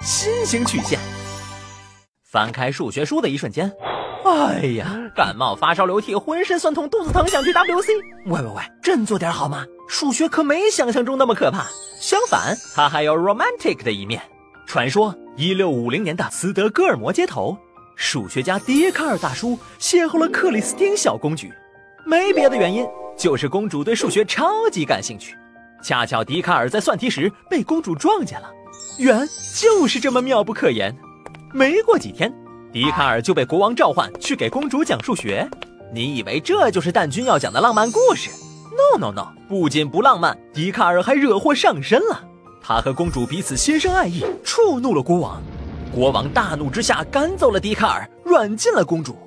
新型曲线。翻开数学书的一瞬间，哎呀，感冒发烧流涕，浑身酸痛，肚子疼，想去 WC。喂喂喂，振作点好吗？数学可没想象中那么可怕，相反，它还有 romantic 的一面。传说一六五零年的斯德哥尔摩街头，数学家笛卡尔大叔邂逅了克里斯汀小公举，没别的原因，就是公主对数学超级感兴趣。恰巧笛卡尔在算题时被公主撞见了，缘就是这么妙不可言。没过几天，笛卡尔就被国王召唤去给公主讲数学。你以为这就是蛋君要讲的浪漫故事？No No No！不仅不浪漫，笛卡尔还惹祸上身了。他和公主彼此心生爱意，触怒了国王。国王大怒之下赶走了笛卡尔，软禁了公主。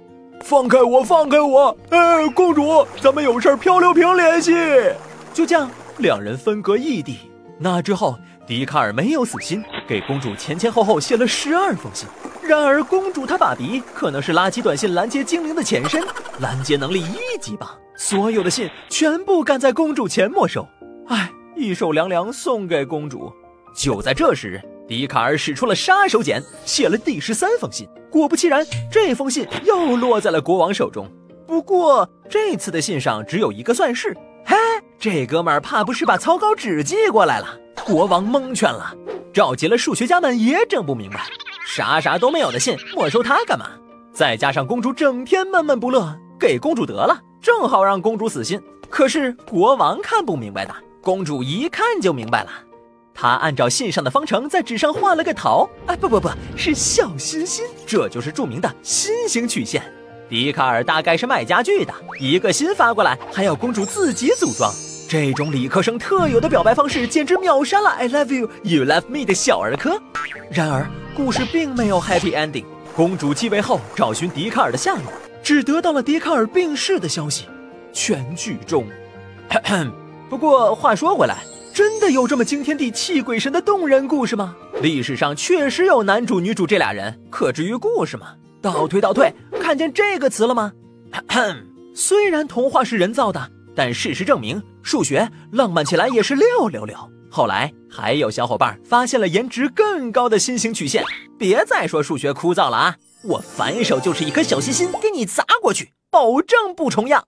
放开我！放开我！哎，公主，咱们有事漂流瓶联系。就这样，两人分隔异地。那之后。笛卡尔没有死心，给公主前前后后写了十二封信。然而，公主她爸比可能是垃圾短信拦截精灵的前身，拦截能力一级棒，所有的信全部赶在公主前没收。唉，一手凉凉送给公主。就在这时，笛卡尔使出了杀手锏，写了第十三封信。果不其然，这封信又落在了国王手中。不过这次的信上只有一个算式。这哥们儿怕不是把草稿纸寄过来了？国王蒙圈了，召集了数学家们也整不明白，啥啥都没有的信没收他干嘛？再加上公主整天闷闷不乐，给公主得了，正好让公主死心。可是国王看不明白的，公主一看就明白了。他按照信上的方程在纸上画了个桃，啊不不不是小心心，这就是著名的心形曲线。笛卡尔大概是卖家具的，一个心发过来还要公主自己组装。这种理科生特有的表白方式，简直秒杀了 "I love you, you love me" 的小儿科。然而，故事并没有 happy ending。公主继位后，找寻笛卡尔的下落，只得到了笛卡尔病逝的消息。全剧终。不过话说回来，真的有这么惊天地泣鬼神的动人故事吗？历史上确实有男主女主这俩人，可至于故事吗？倒退倒退，看见这个词了吗？虽然童话是人造的。但事实证明，数学浪漫起来也是六六六。后来还有小伙伴发现了颜值更高的心形曲线。别再说数学枯燥了啊！我反手就是一颗小心心给你砸过去，保证不重样。